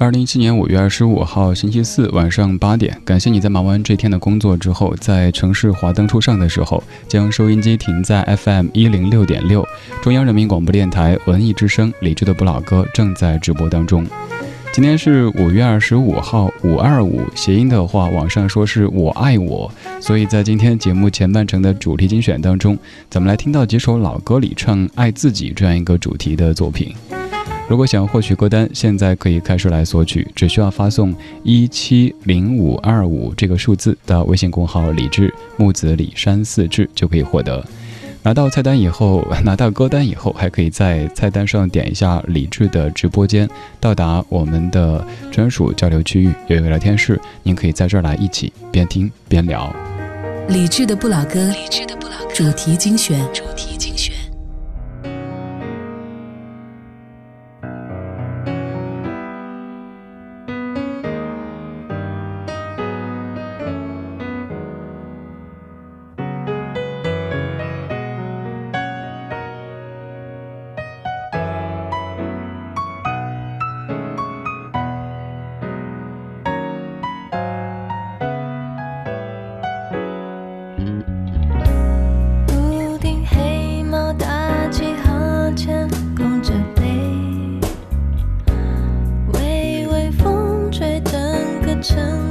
二零一七年五月二十五号星期四晚上八点，感谢你在忙完这天的工作之后，在城市华灯初上的时候，将收音机停在 FM 一零六点六，中央人民广播电台文艺之声，李志的《不老歌》正在直播当中。今天是五月二十五号，五二五谐音的话，网上说是我爱我，所以在今天节目前半程的主题精选当中，咱们来听到几首老歌里唱爱自己这样一个主题的作品。如果想获取歌单，现在可以开始来索取，只需要发送一七零五二五这个数字到微信公号“李志木子李山四志就可以获得。拿到菜单以后，拿到歌单以后，还可以在菜单上点一下“李志的直播间，到达我们的专属交流区域，有一个聊天室，您可以在这儿来一起边听边聊。理智的不老歌，理智的不老歌，主题精选，主题精选。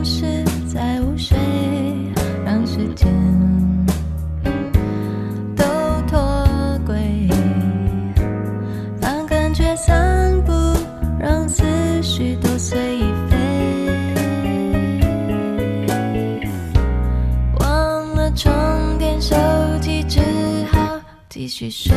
是在午睡，让时间都脱轨，放感觉散步，让思绪都随意飞。忘了充电手机，只好继续睡。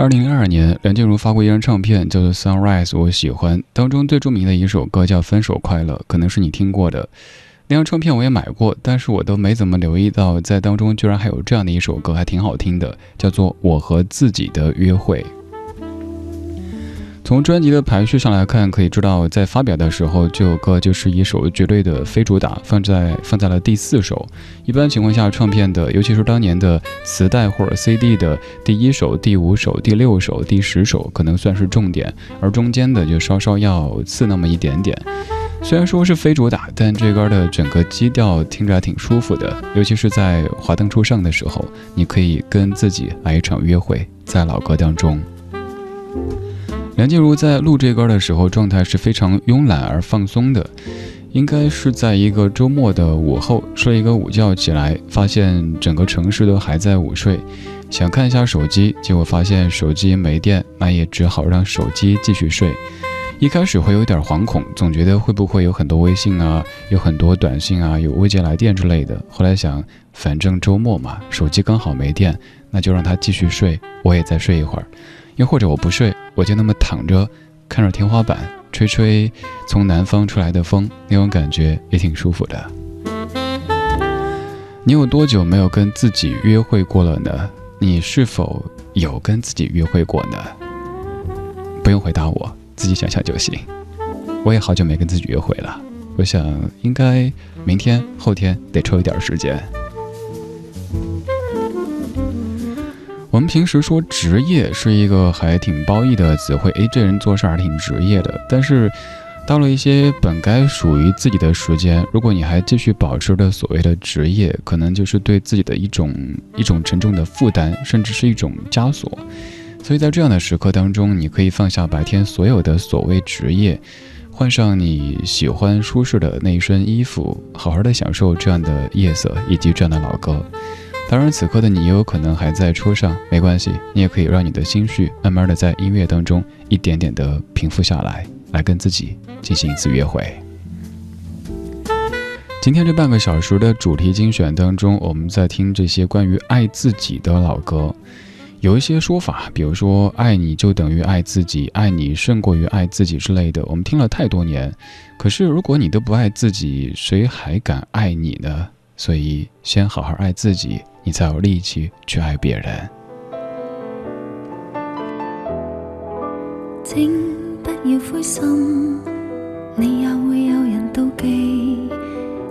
二零零二年，梁静茹发过一张唱片，叫做《Sunrise》，我喜欢当中最著名的一首歌叫《分手快乐》，可能是你听过的。那张唱片我也买过，但是我都没怎么留意到，在当中居然还有这样的一首歌，还挺好听的，叫做《我和自己的约会》。从专辑的排序上来看，可以知道在发表的时候，这首歌就是一首绝对的非主打，放在放在了第四首。一般情况下，唱片的，尤其是当年的磁带或者 CD 的第一首、第五首、第六首、第十首，可能算是重点，而中间的就稍稍要次那么一点点。虽然说是非主打，但这歌的整个基调听着还挺舒服的，尤其是在华灯初上的时候，你可以跟自己来一场约会，在老歌当中。梁静茹在录这歌的时候，状态是非常慵懒而放松的，应该是在一个周末的午后睡一个午觉起来，发现整个城市都还在午睡，想看一下手机，结果发现手机没电，那也只好让手机继续睡。一开始会有点惶恐，总觉得会不会有很多微信啊，有很多短信啊，有未接来电之类的。后来想，反正周末嘛，手机刚好没电，那就让它继续睡，我也再睡一会儿，又或者我不睡。我就那么躺着，看着天花板，吹吹从南方出来的风，那种感觉也挺舒服的。你有多久没有跟自己约会过了呢？你是否有跟自己约会过呢？不用回答我，自己想象就行。我也好久没跟自己约会了，我想应该明天、后天得抽一点时间。我们平时说职业是一个还挺褒义的，词汇，诶，这人做事还挺职业的。但是到了一些本该属于自己的时间，如果你还继续保持着所谓的职业，可能就是对自己的一种一种沉重的负担，甚至是一种枷锁。所以在这样的时刻当中，你可以放下白天所有的所谓职业，换上你喜欢舒适的那一身衣服，好好的享受这样的夜色以及这样的老歌。当然，此刻的你也有可能还在车上，没关系，你也可以让你的心绪慢慢的在音乐当中一点点的平复下来，来跟自己进行一次约会。今天这半个小时的主题精选当中，我们在听这些关于爱自己的老歌，有一些说法，比如说“爱你就等于爱自己，爱你胜过于爱自己”之类的，我们听了太多年。可是，如果你都不爱自己，谁还敢爱你呢？所以，先好好爱自己，你才有力气去爱别人。请不要灰心，你也会有人妒忌。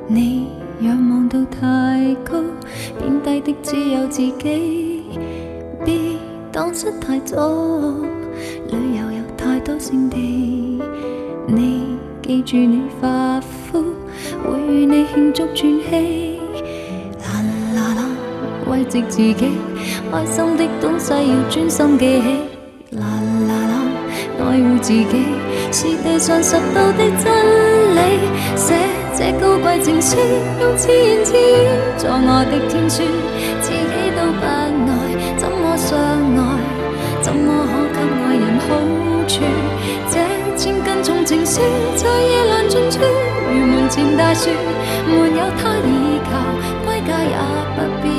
你仰望到太高，贬低的只有自己。别当失太早，旅游有太多胜地。你记住，你发肤会与你庆祝转机。慰藉自己，开心的东西要专心记起。啦啦啦，爱护自己是地上拾到的真理。写这高贵情书，用自言自语作我的天书。自己都不爱，怎么相爱？怎么可给爱人好处？这千斤重情书，在夜阑尽处，如门前大树，没有他倚靠，归家也不必。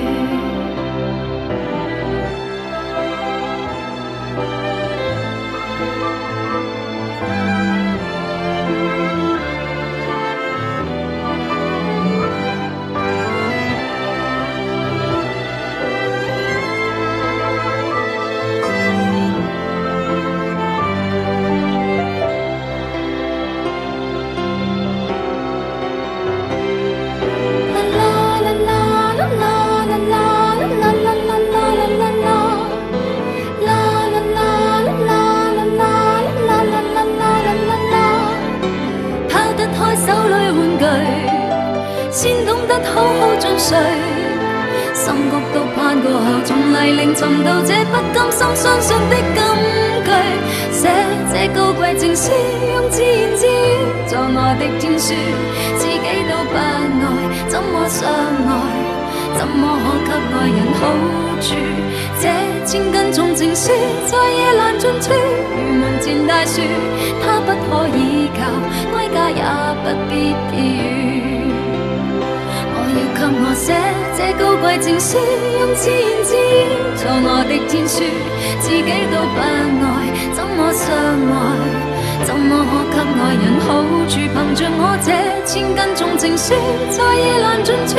尽处，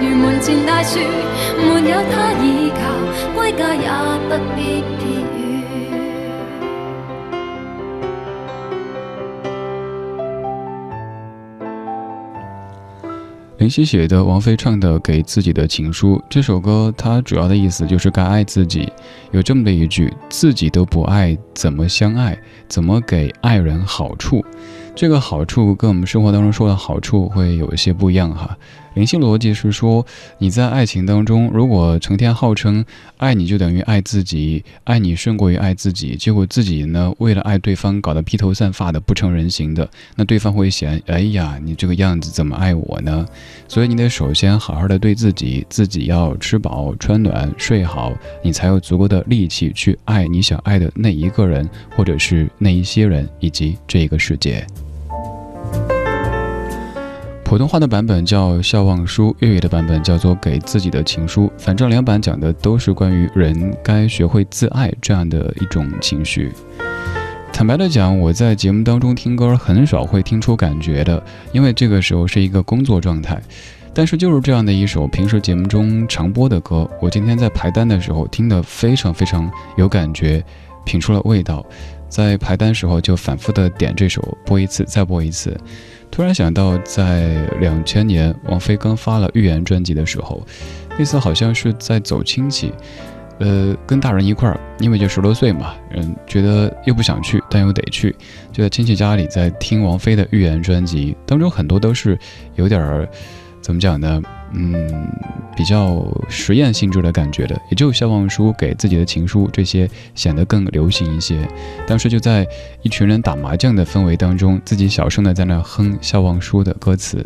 门前大树，没有他靠，归家也不必雨。林夕写的，王菲唱的《给自己的情书》这首歌，它主要的意思就是该爱自己。有这么的一句：“自己都不爱，怎么相爱？怎么给爱人好处？”这个好处跟我们生活当中说的好处会有一些不一样哈。灵性逻辑是说，你在爱情当中，如果成天号称爱你就等于爱自己，爱你胜过于爱自己，结果自己呢为了爱对方搞得披头散发的不成人形的，那对方会嫌哎呀你这个样子怎么爱我呢？所以你得首先好好的对自己，自己要吃饱穿暖睡好，你才有足够的力气去爱你想爱的那一个人，或者是那一些人，以及这个世界。普通话的版本叫《笑忘书》，粤语的版本叫做《给自己的情书》。反正两版讲的都是关于人该学会自爱这样的一种情绪。坦白的讲，我在节目当中听歌很少会听出感觉的，因为这个时候是一个工作状态。但是就是这样的一首平时节目中常播的歌，我今天在排单的时候听得非常非常有感觉，品出了味道。在排单时候就反复的点这首，播一次再播一次。突然想到，在两千年王菲刚发了《预言》专辑的时候，那次好像是在走亲戚，呃，跟大人一块儿，因为就十多岁嘛，嗯，觉得又不想去，但又得去，就在亲戚家里，在听王菲的《预言》专辑，当中很多都是有点儿，怎么讲呢？嗯，比较实验性质的感觉的，也就肖望书给自己的情书这些显得更流行一些。当时就在一群人打麻将的氛围当中，自己小声的在那哼肖望书的歌词。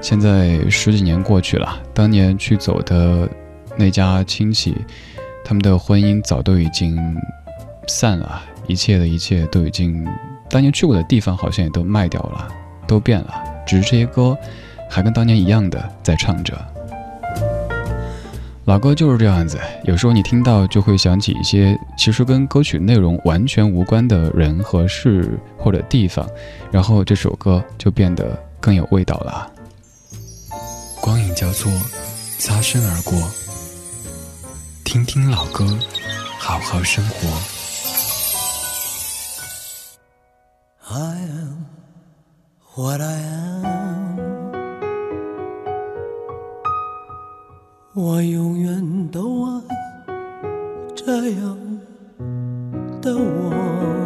现在十几年过去了，当年去走的那家亲戚，他们的婚姻早都已经散了，一切的一切都已经。当年去过的地方好像也都卖掉了，都变了，只是这些歌。还跟当年一样的在唱着老歌，就是这样子。有时候你听到就会想起一些其实跟歌曲内容完全无关的人和事或者地方，然后这首歌就变得更有味道了。光影交错，擦身而过，听听老歌，好好生活。I am what I am。我永远都爱这样的我。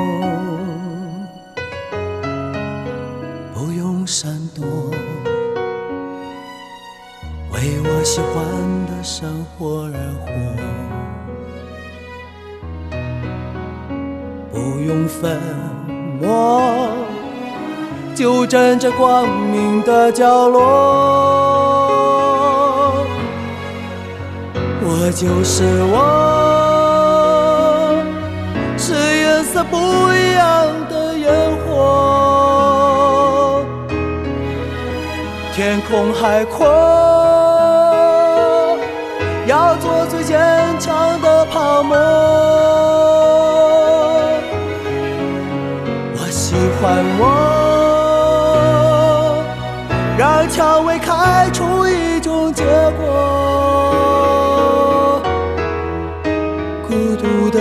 站着光明的角落，我就是我，是颜色不一样的烟火。天空海阔，要做最坚强的泡沫。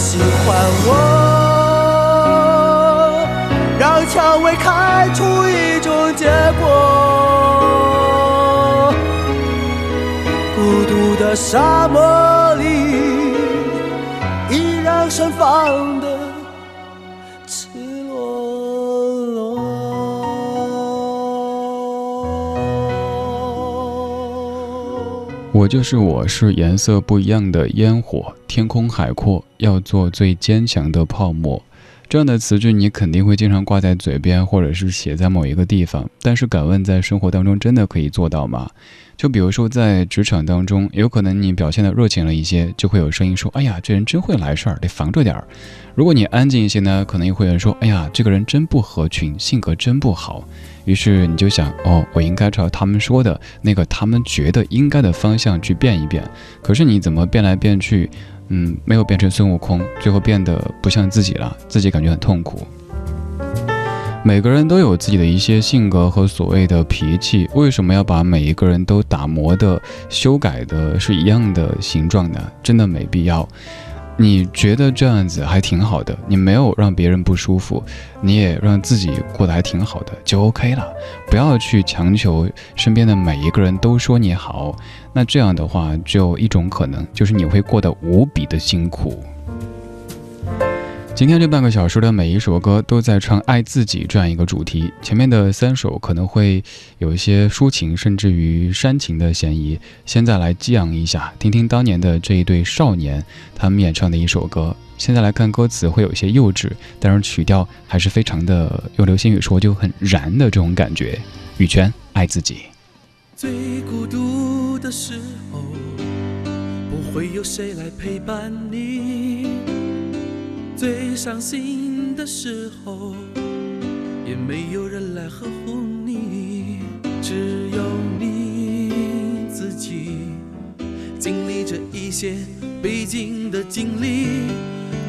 喜欢我，让蔷薇开出一种结果。孤独的沙漠里，依然盛放。我就是我，是颜色不一样的烟火。天空海阔，要做最坚强的泡沫。这样的词句，你肯定会经常挂在嘴边，或者是写在某一个地方。但是，敢问，在生活当中，真的可以做到吗？就比如说，在职场当中，有可能你表现的热情了一些，就会有声音说：“哎呀，这人真会来事儿，得防着点儿。”如果你安静一些呢，可能又会有人说：“哎呀，这个人真不合群，性格真不好。”于是你就想，哦，我应该朝他们说的那个他们觉得应该的方向去变一变。可是你怎么变来变去，嗯，没有变成孙悟空，最后变得不像自己了，自己感觉很痛苦。每个人都有自己的一些性格和所谓的脾气，为什么要把每一个人都打磨的、修改的是一样的形状呢？真的没必要。你觉得这样子还挺好的，你没有让别人不舒服，你也让自己过得还挺好的，就 OK 了。不要去强求身边的每一个人都说你好，那这样的话，只有一种可能，就是你会过得无比的辛苦。今天这半个小时的每一首歌都在唱爱自己这样一个主题。前面的三首可能会有一些抒情甚至于煽情的嫌疑，现在来激昂一下，听听当年的这一对少年他们演唱的一首歌。现在来看歌词会有一些幼稚，但是曲调还是非常的，用流行语说就很燃的这种感觉。羽泉，爱自己。最孤独的时候，不会有谁来陪伴你。最伤心的时候，也没有人来呵护你，只有你自己经历着一些必经的经历，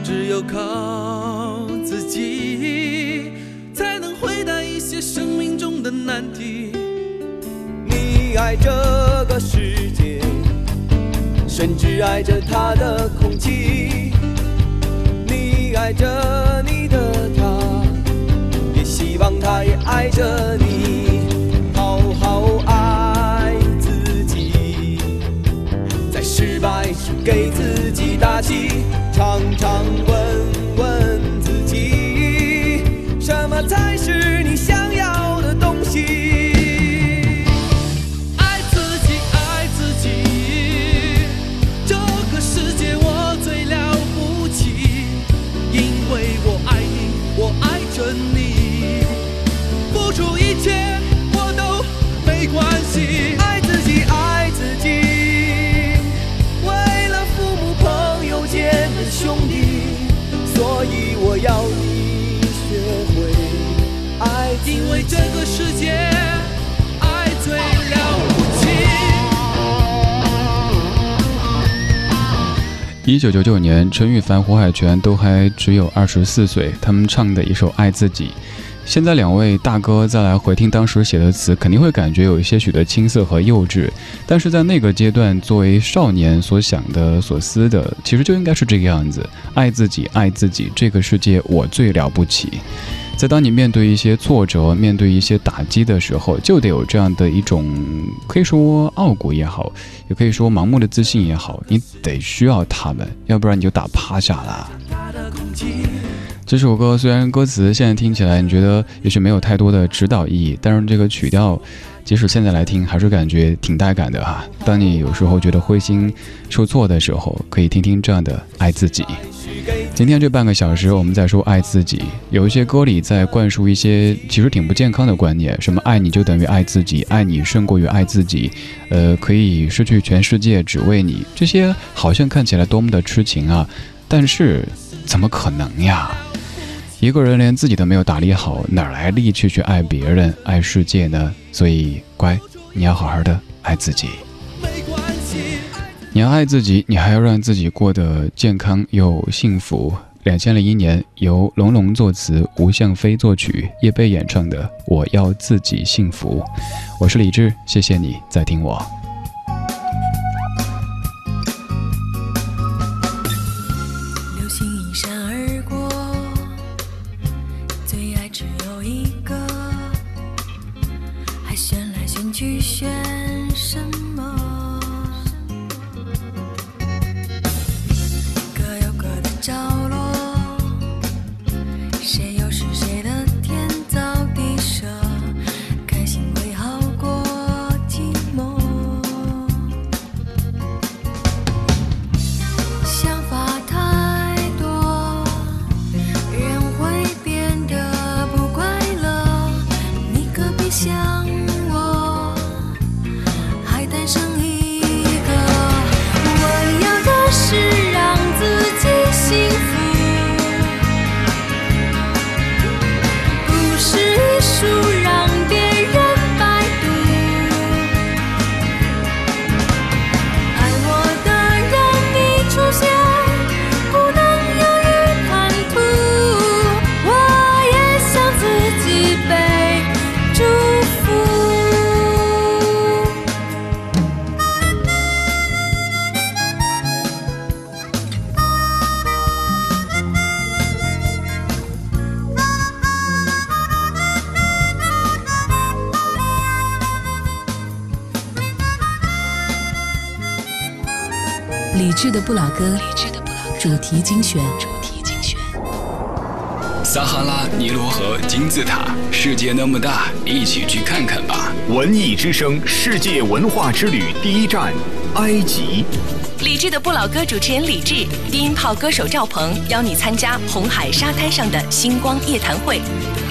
只有靠自己才能回答一些生命中的难题。你爱这个世界，甚至爱着它的空气。爱着你的他，也希望他也爱着你。好好爱自己，在失败时给自己打气，常常。一九九九年，陈羽凡、胡海泉都还只有二十四岁，他们唱的一首《爱自己》。现在两位大哥再来回听当时写的词，肯定会感觉有一些许的青涩和幼稚。但是在那个阶段，作为少年所想的、所思的，其实就应该是这个样子：爱自己，爱自己，这个世界我最了不起。在当你面对一些挫折、面对一些打击的时候，就得有这样的一种，可以说傲骨也好，也可以说盲目的自信也好，你得需要他们，要不然你就打趴下了。这首歌虽然歌词现在听起来，你觉得也许没有太多的指导意义，但是这个曲调，即使现在来听，还是感觉挺带感的哈。当你有时候觉得灰心受挫的时候，可以听听这样的《爱自己》。今天这半个小时，我们在说爱自己。有一些歌里在灌输一些其实挺不健康的观念，什么爱你就等于爱自己，爱你胜过于爱自己，呃，可以失去全世界只为你。这些好像看起来多么的痴情啊，但是怎么可能呀？一个人连自己都没有打理好，哪来力气去爱别人、爱世界呢？所以，乖，你要好好的爱自己。你要爱自己，你还要让自己过得健康又幸福。两千零一年，由龙龙作词，吴向飞作曲，叶蓓演唱的《我要自己幸福》，我是李志，谢谢你在听我。不老歌，李智的主题精选。主题精选。撒哈拉、尼罗河、金字塔，世界那么大，一起去看看吧！文艺之声，世界文化之旅第一站，埃及。李智的不老歌，主持人李智，低音炮歌手赵鹏，邀你参加红海沙滩上的星光夜谈会，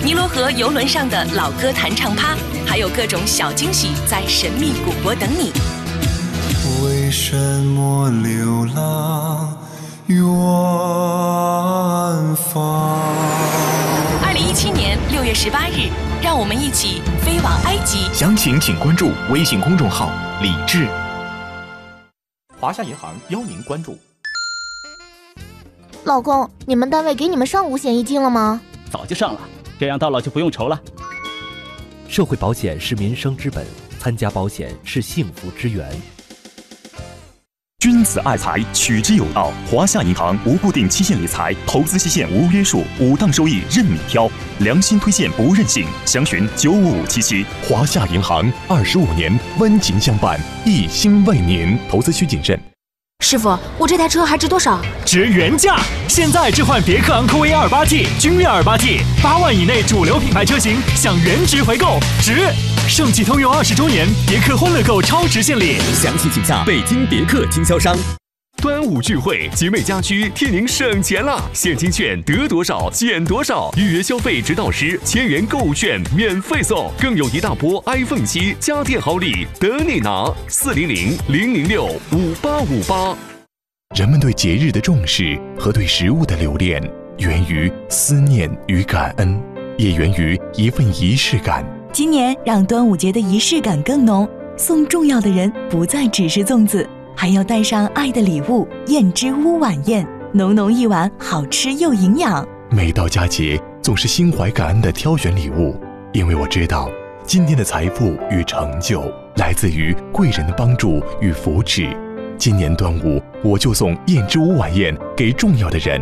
尼罗河游轮上的老歌弹唱趴，还有各种小惊喜在神秘古国等你。什么流浪远方？二零一七年六月十八日，让我们一起飞往埃及。详情请关注微信公众号“李志”。华夏银行邀您关注。老公，你们单位给你们上五险一金了吗？早就上了，这样到老就不用愁了。社会保险是民生之本，参加保险是幸福之源。君子爱财，取之有道。华夏银行无固定期限理财，投资期限无约束，五档收益任你挑，良心推荐不任性。详询九五五七七。华夏银行二十五年温情相伴，一心为您。投资需谨慎。师傅，我这台车还值多少？值原价。现在置换别克昂科威二八 T、君越二八 T，八万以内主流品牌车型享原值回购，值。上汽通用二十周年，别克欢乐购超值献礼，详细请向北京别克经销商。端午聚会，集美家居替您省钱啦！现金券得多少，减多少。预约消费指导师，千元购物券免费送，更有一大波 iPhone 七家电好礼等你拿。四零零零零六五八五八。人们对节日的重视和对食物的留恋，源于思念与感恩，也源于一份仪式感。今年让端午节的仪式感更浓，送重要的人不再只是粽子，还要带上爱的礼物。燕之屋晚宴，浓浓一碗，好吃又营养。每到佳节，总是心怀感恩的挑选礼物，因为我知道，今天的财富与成就来自于贵人的帮助与扶持。今年端午，我就送燕之屋晚宴给重要的人，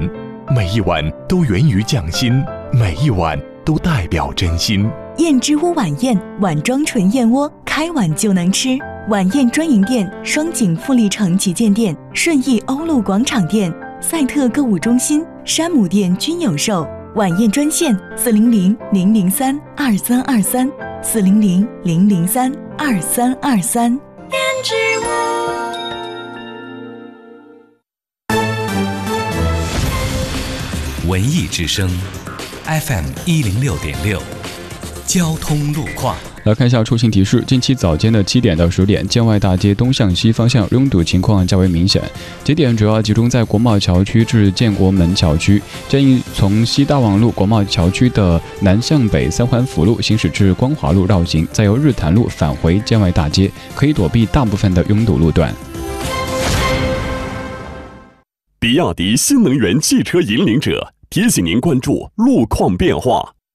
每一碗都源于匠心，每一碗都代表真心。燕之屋晚宴晚装纯燕窝，开碗就能吃。晚宴专营店：双井富力城旗舰店、顺义欧陆广场店、赛特购物中心山姆店均有售。晚宴专线：四零零零零三二三二三，四零零零零三二三二三。燕之屋，文艺之声，FM 一零六点六。交通路况来看一下出行提示。近期早间的七点到十点，建外大街东向西方向拥堵情况较为明显，节点主要集中在国贸桥区至建国门桥区。建议从西大望路国贸桥区的南向北三环辅路行驶至光华路绕行，再由日坛路返回建外大街，可以躲避大部分的拥堵路段。比亚迪新能源汽车引领者，提醒您关注路况变化。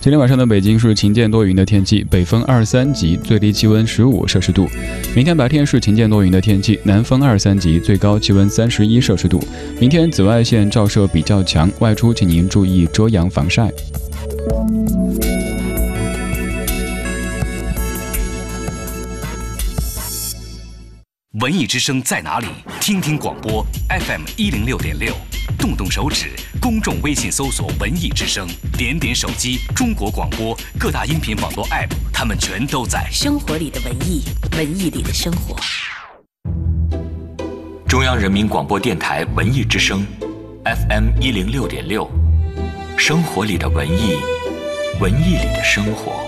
今天晚上的北京是晴间多云的天气，北风二三级，最低气温十五摄氏度。明天白天是晴间多云的天气，南风二三级，最高气温三十一摄氏度。明天紫外线照射比较强，外出请您注意遮阳防晒。文艺之声在哪里？听听广播 FM 一零六点六，动动手指，公众微信搜索“文艺之声”，点点手机中国广播各大音频网络 APP，他们全都在。生活里的文艺，文艺里的生活。中央人民广播电台文艺之声，FM 一零六点六，生活里的文艺，文艺里的生活。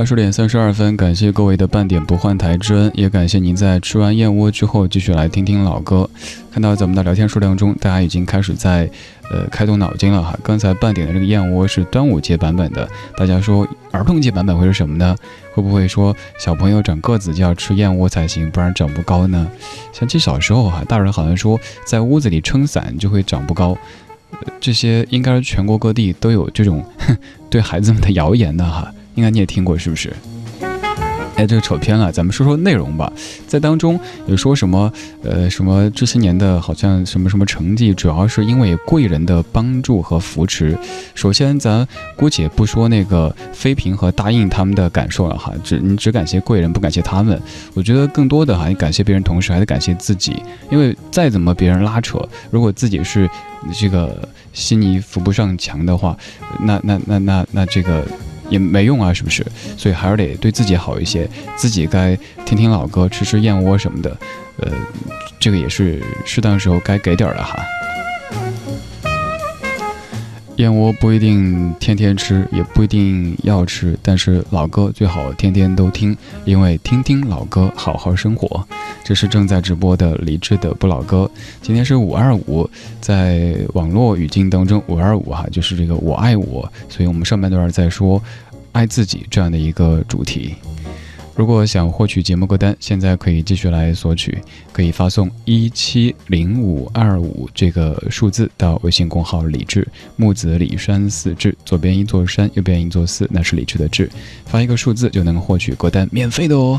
二十点三十二分，感谢各位的半点不换台之恩，也感谢您在吃完燕窝之后继续来听听老歌。看到咱们的聊天数量中，大家已经开始在呃开动脑筋了哈。刚才半点的这个燕窝是端午节版本的，大家说儿童节版本会是什么呢？会不会说小朋友长个子就要吃燕窝才行，不然长不高呢？想起小时候哈，大人好像说在屋子里撑伞就会长不高，这些应该是全国各地都有这种 对孩子们的谣言的哈。应该你也听过是不是？哎，这个扯偏了，咱们说说内容吧。在当中有说什么？呃，什么这些年的好像什么什么成绩，主要是因为贵人的帮助和扶持。首先，咱姑且不说那个妃嫔和答应他们的感受了哈，只你只感谢贵人，不感谢他们。我觉得更多的哈，你感谢别人，同时还得感谢自己，因为再怎么别人拉扯，如果自己是这个心泥扶不上墙的话，那那那那那这个。也没用啊，是不是？所以还是得对自己好一些，自己该听听老歌、吃吃燕窝什么的，呃，这个也是适当时候该给点儿了哈。燕窝不一定天天吃，也不一定要吃，但是老歌最好天天都听，因为听听老歌，好好生活。这是正在直播的李智的不老歌。今天是五二五，在网络语境当中，五二五哈就是这个我爱我，所以我们上半段在说爱自己这样的一个主题。如果想获取节目歌单，现在可以继续来索取，可以发送一七零五二五这个数字到微信公号李志木子李山四志，左边一座山，右边一座寺，那是李志的志，发一个数字就能获取歌单，免费的哦。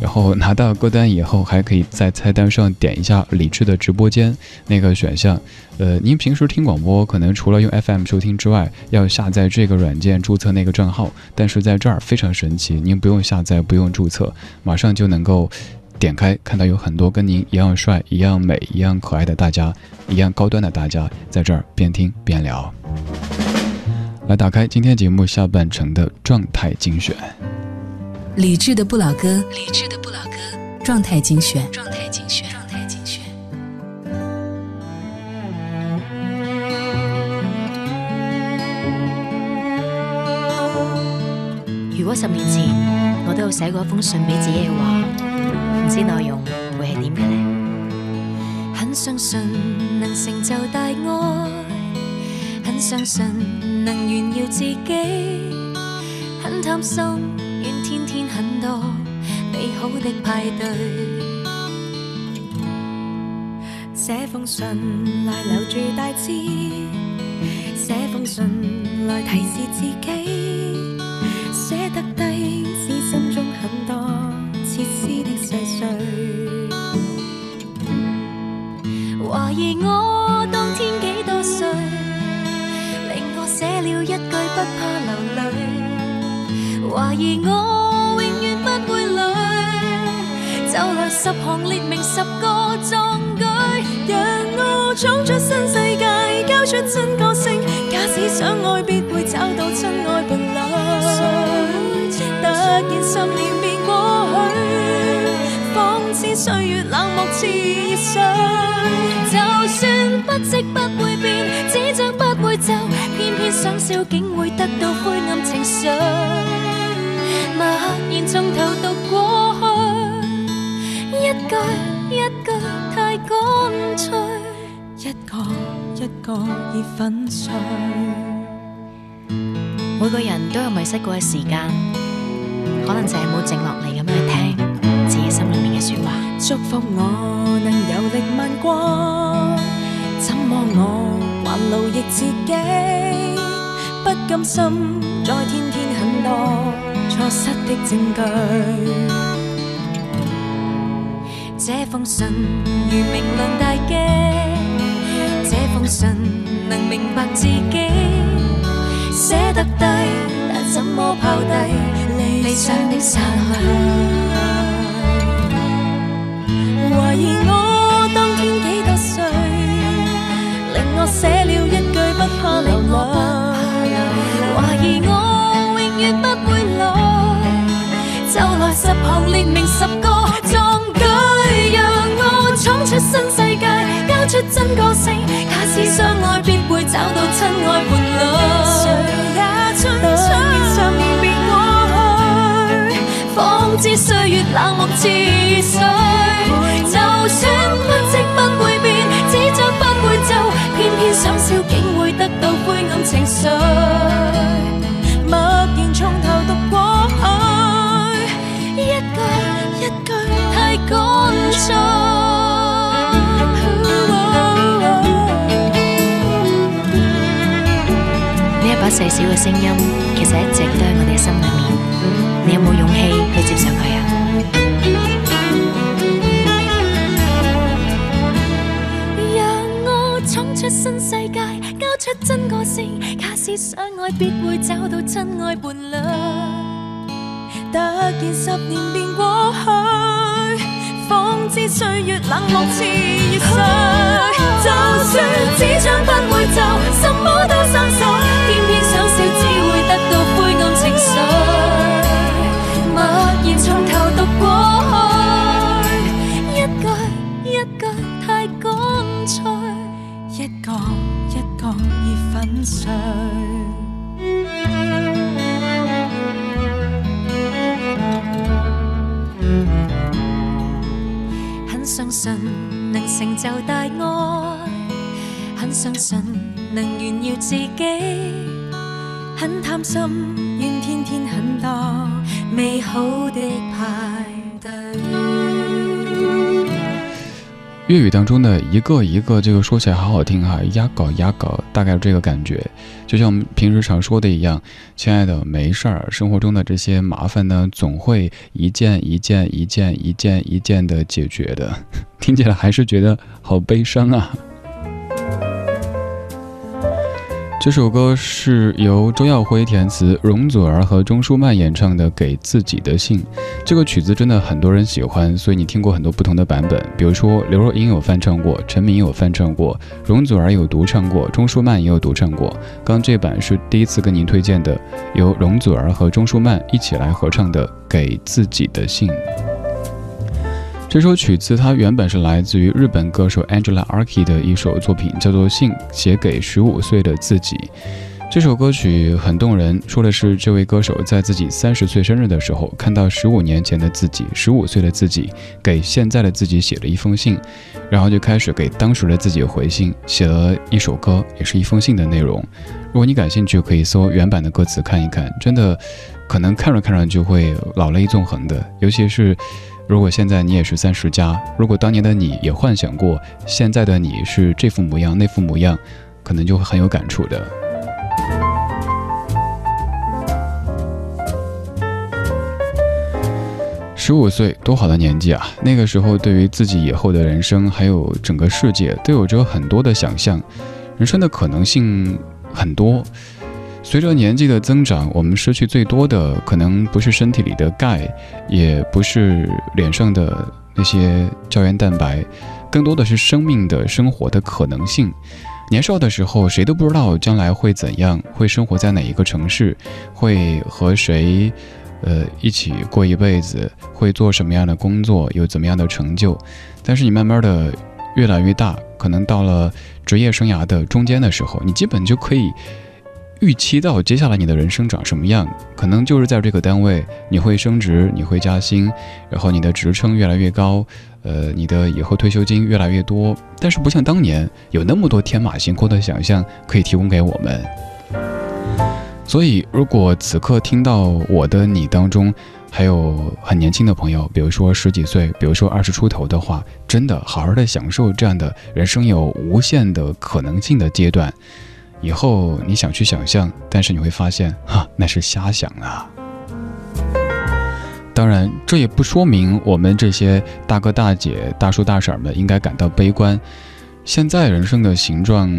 然后拿到歌单以后，还可以在菜单上点一下李志的直播间那个选项。呃，您平时听广播，可能除了用 FM 收听之外，要下载这个软件，注册那个账号。但是在这儿非常神奇，您不用下载，不用注册，马上就能够点开，看到有很多跟您一样帅、一样美、一样可爱的大家，一样高端的大家在这儿边听边聊。来，打开今天节目下半程的状态精选。理智的不老哥，理智的不老哥，状态精选，状态精选。如果十年前我都有写过一封信俾自己嘅话，唔知内容会系点嘅呢？很相信能成就大爱，很相信能炫耀自己，很贪心愿天天很多美好的派对。写封信来留住大志，写封信来提示自己。谁怀疑我当天几多岁，令我写了一句不怕流泪。怀疑我永远不会累，就来十行列明十个壮举，让我闯出新世界，交出新个性。假使想爱，必会找到真爱伴侣。突然心岁月冷漠似水，就算不息不会变，只将不会走，偏偏想笑竟会得到灰暗情绪。默然从头读过去，一句一句太干脆，一个一个已粉碎。每个人都有迷失过嘅时间，可能就系冇静落嚟。祝福我能游力漫过，怎么我还奴役自己？不甘心再天天很多错失的证据。这封信如明亮大机，这封信能明白自己，写得低，但怎么抛低理想的散去？怀疑我当天几多岁，令我写了一句不怕流落。怀疑我永远不会老，就来十行列明十个壮举，让我闯出新世界，交出真个性。假使相爱，必会找到亲爱伴侣。谁也闯到，去，方知岁月冷漠似水。就算不息不会变，执着不会皱，偏偏想笑竟会得到灰暗情绪，默然从头读过去，一句一句太干脆。一把细小嘅声音，其实一直都喺我哋心里面。你有冇勇气？相爱必会找到真爱伴侣，突然十年便过去，方知岁月冷漠似热水。就算纸张不会皱，什么都相信，偏偏想笑只会得到灰暗情绪。默然从头读过去，一句一句太干脆，一个。已粉碎。很相信能成就大爱，很相信能炫耀自己，很贪心，愿天天很多美好的派对。粤语当中的一个一个，这个说起来好好听哈，压稿压稿，大概这个感觉，就像我们平时常说的一样，亲爱的，没事儿，生活中的这些麻烦呢，总会一件一件一件一件一件的解决的，听起来还是觉得好悲伤啊。这首歌是由周耀辉填词，容祖儿和钟舒曼演唱的《给自己的信》。这个曲子真的很多人喜欢，所以你听过很多不同的版本，比如说刘若英有翻唱过，陈明有翻唱过，容祖儿有独唱过，钟舒曼也有独唱过。刚这版是第一次跟您推荐的，由容祖儿和钟舒曼一起来合唱的《给自己的信》。这首曲子它原本是来自于日本歌手 Angela Aki 的一首作品，叫做《信写给十五岁的自己》。这首歌曲很动人，说的是这位歌手在自己三十岁生日的时候，看到十五年前的自己，十五岁的自己给现在的自己写了一封信，然后就开始给当时的自己回信，写了一首歌，也是一封信的内容。如果你感兴趣，可以搜原版的歌词看一看，真的，可能看着看着就会老泪纵横的，尤其是。如果现在你也是三十加，如果当年的你也幻想过现在的你是这副模样那副模样，可能就会很有感触的。十五岁多好的年纪啊！那个时候对于自己以后的人生，还有整个世界，都有着很多的想象，人生的可能性很多。随着年纪的增长，我们失去最多的可能不是身体里的钙，也不是脸上的那些胶原蛋白，更多的是生命的生活的可能性。年少的时候，谁都不知道将来会怎样，会生活在哪一个城市，会和谁，呃，一起过一辈子，会做什么样的工作，有怎么样的成就。但是你慢慢的越来越大，可能到了职业生涯的中间的时候，你基本就可以。预期到接下来你的人生长什么样，可能就是在这个单位你会升职，你会加薪，然后你的职称越来越高，呃，你的以后退休金越来越多。但是不像当年有那么多天马行空的想象可以提供给我们。所以，如果此刻听到我的你当中还有很年轻的朋友，比如说十几岁，比如说二十出头的话，真的好好的享受这样的人生有无限的可能性的阶段。以后你想去想象，但是你会发现，哈，那是瞎想啊。当然，这也不说明我们这些大哥大姐大叔大婶们应该感到悲观。现在人生的形状，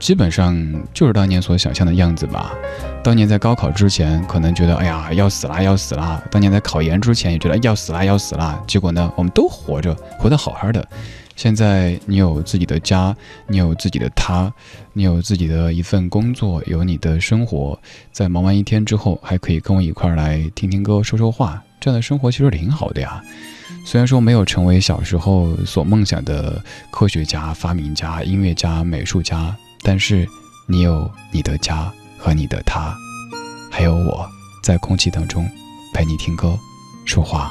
基本上就是当年所想象的样子吧。当年在高考之前，可能觉得，哎呀，要死啦，要死啦。当年在考研之前，也觉得，要死啦，要死啦。结果呢，我们都活着，活得好好的。现在你有自己的家，你有自己的他，你有自己的一份工作，有你的生活。在忙完一天之后，还可以跟我一块来听听歌、说说话，这样的生活其实挺好的呀。虽然说没有成为小时候所梦想的科学家、发明家、音乐家、美术家，但是你有你的家和你的他，还有我在空气当中陪你听歌、说话。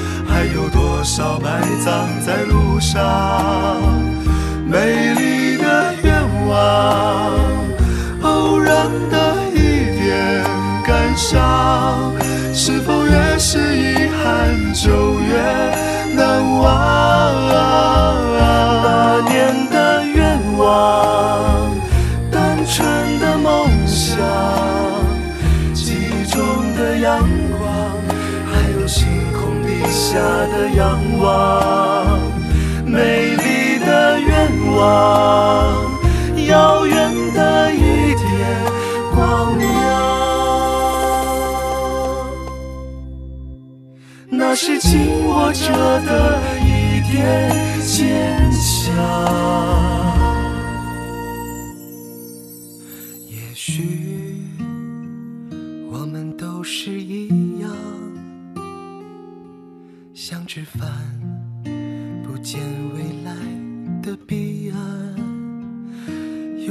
还有多少埋葬在路上？美丽的愿望，偶然的一点感伤。遥远的一点光亮，那是紧握着的一点坚强。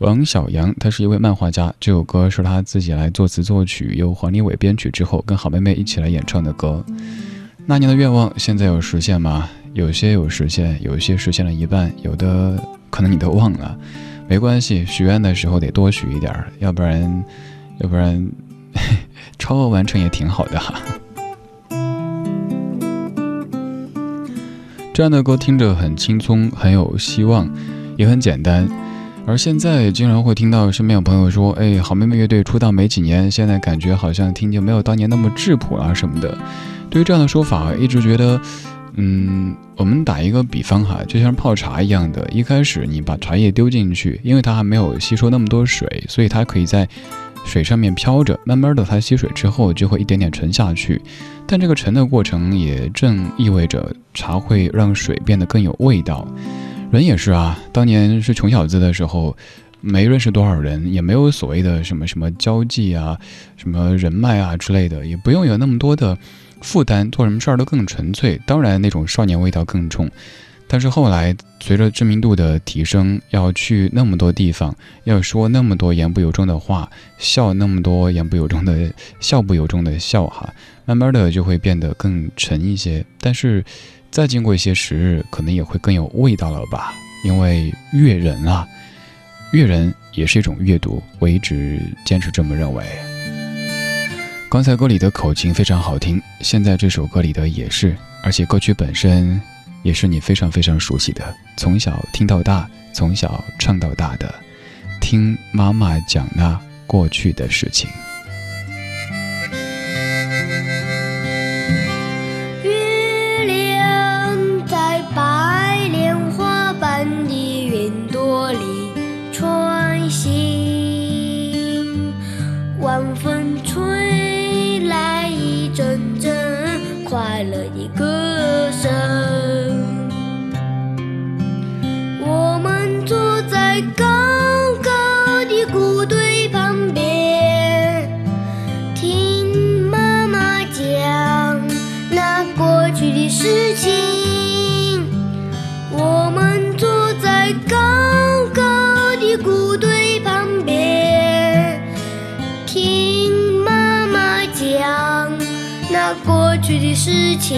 王小阳，他是一位漫画家。这首歌是他自己来作词作曲，由黄立伟编曲之后，跟好妹妹一起来演唱的歌。那年的愿望，现在有实现吗？有些有实现，有些实现了一半，有的可能你都忘了。没关系，许愿的时候得多许一点儿，要不然，要不然 超额完成也挺好的。哈。这样的歌听着很轻松，很有希望，也很简单。而现在，经常会听到身边有朋友说：“哎，好妹妹乐队出道没几年，现在感觉好像听就没有当年那么质朴啊什么的。”对于这样的说法，一直觉得，嗯，我们打一个比方哈，就像泡茶一样的，一开始你把茶叶丢进去，因为它还没有吸收那么多水，所以它可以在水上面飘着，慢慢的它吸水之后，就会一点点沉下去。但这个沉的过程也正意味着茶会让水变得更有味道。人也是啊，当年是穷小子的时候，没认识多少人，也没有所谓的什么什么交际啊、什么人脉啊之类的，也不用有那么多的负担，做什么事儿都更纯粹。当然，那种少年味道更重。但是后来随着知名度的提升，要去那么多地方，要说那么多言不由衷的话，笑那么多言不由衷的笑不由衷的笑哈，慢慢的就会变得更沉一些。但是。再经过一些时日，可能也会更有味道了吧？因为阅人啊，阅人也是一种阅读，我一直坚持这么认为。刚才歌里的口琴非常好听，现在这首歌里的也是，而且歌曲本身也是你非常非常熟悉的，从小听到大，从小唱到大的，听妈妈讲那过去的事情。情，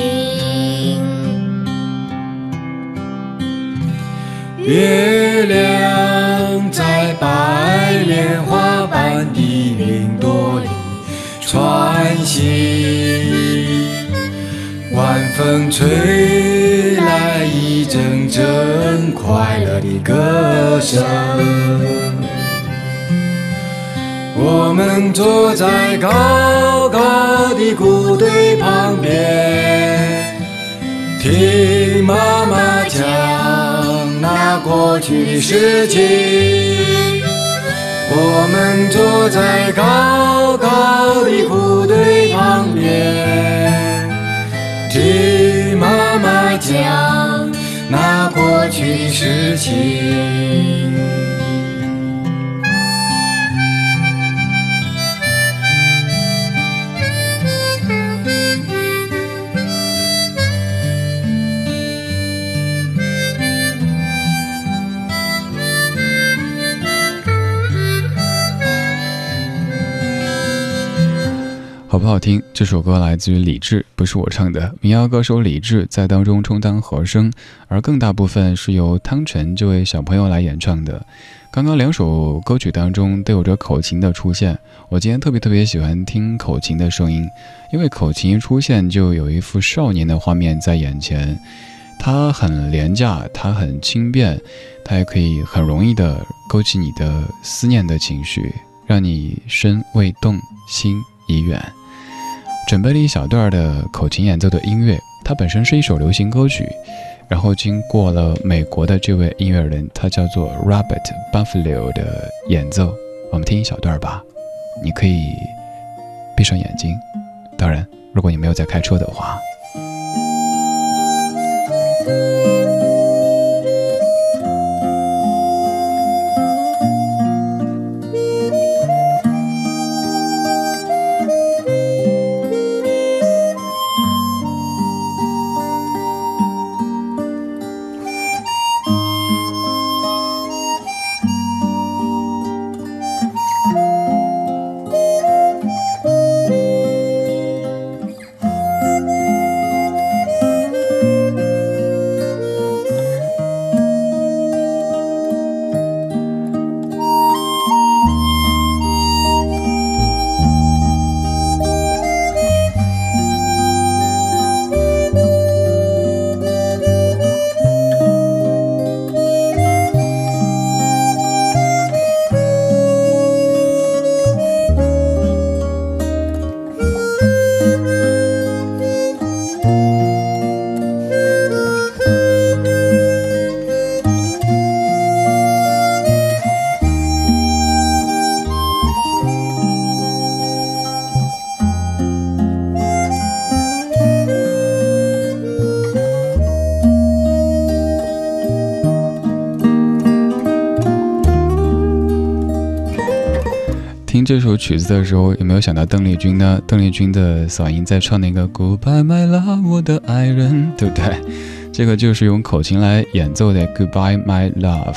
月亮在白莲花般的云朵里穿行，晚风吹来一阵阵快乐的歌声。我们坐在高。高的谷堆旁边，听妈妈讲那过去的事情。我们坐在高高的谷堆旁边，听妈妈讲那过去的事情。听这首歌来自于李志，不是我唱的。民谣歌手李志在当中充当和声，而更大部分是由汤臣这位小朋友来演唱的。刚刚两首歌曲当中都有着口琴的出现。我今天特别特别喜欢听口琴的声音，因为口琴一出现就有一副少年的画面在眼前。它很廉价，它很轻便，它也可以很容易的勾起你的思念的情绪，让你身未动，心已远。准备了一小段的口琴演奏的音乐，它本身是一首流行歌曲，然后经过了美国的这位音乐人，他叫做 Robert b u f f a l o 的演奏。我们听一小段吧，你可以闭上眼睛。当然，如果你没有在开车的话。这首曲子的时候，有没有想到邓丽君呢？邓丽君的嗓音在唱那个 Goodbye My Love，我的爱人，对不对？这个就是用口琴来演奏的 Goodbye My Love，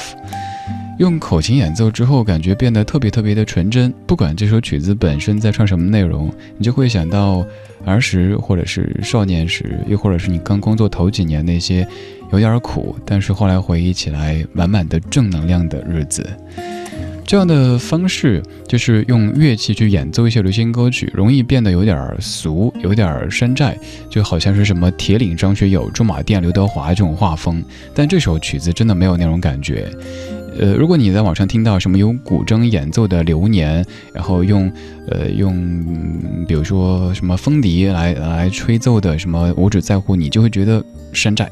用口琴演奏之后，感觉变得特别特别的纯真。不管这首曲子本身在唱什么内容，你就会想到儿时，或者是少年时，又或者是你刚工作头几年那些有点苦，但是后来回忆起来满满的正能量的日子。这样的方式就是用乐器去演奏一些流行歌曲，容易变得有点俗，有点山寨，就好像是什么铁岭张学友、驻马店刘德华这种画风。但这首曲子真的没有那种感觉。呃，如果你在网上听到什么有古筝演奏的《流年》，然后用呃用比如说什么风笛来来吹奏的什么《我只在乎你》，就会觉得山寨，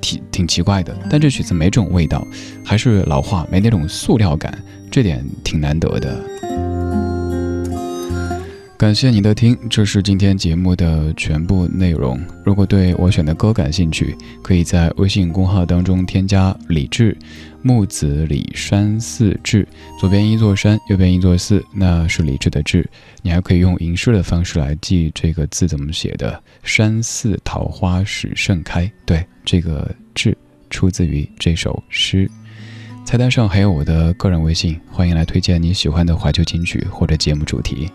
挺挺奇怪的。但这曲子没这种味道，还是老话，没那种塑料感。这点挺难得的，感谢你的听，这是今天节目的全部内容。如果对我选的歌感兴趣，可以在微信公号当中添加“李志木子李山寺志”，左边一座山，右边一座寺，那是李志的志。你还可以用吟诗的方式来记这个字怎么写的。山寺桃花始盛开，对，这个志”出自于这首诗。菜单上还有我的个人微信，欢迎来推荐你喜欢的怀旧金曲或者节目主题。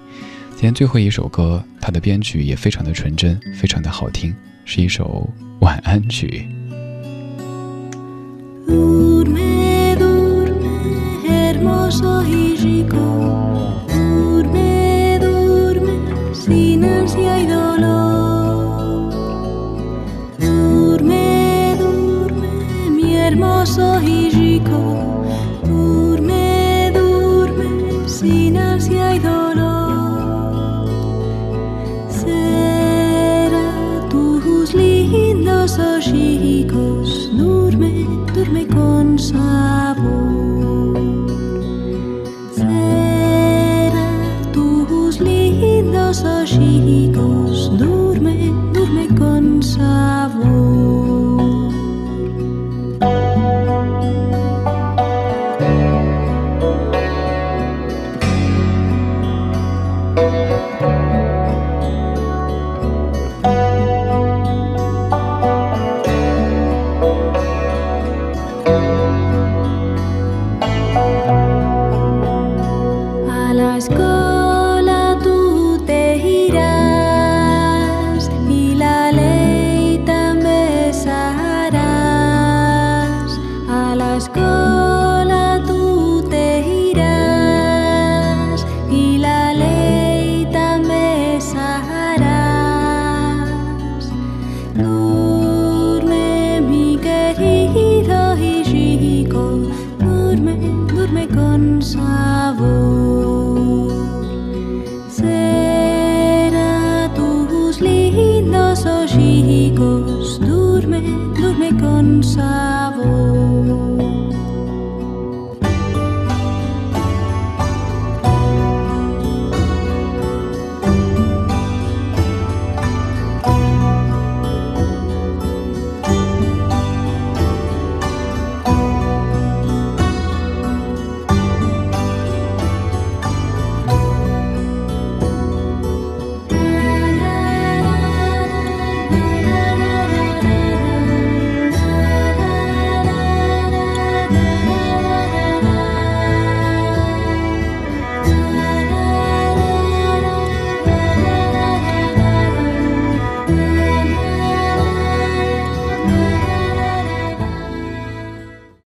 今天最后一首歌，它的编曲也非常的纯真，非常的好听，是一首晚安曲。Sin si y dolor. Será tus lindos ojicos, duerme, duerme con sabor. Será tus lindos ojicos, duerme, duerme con sabor.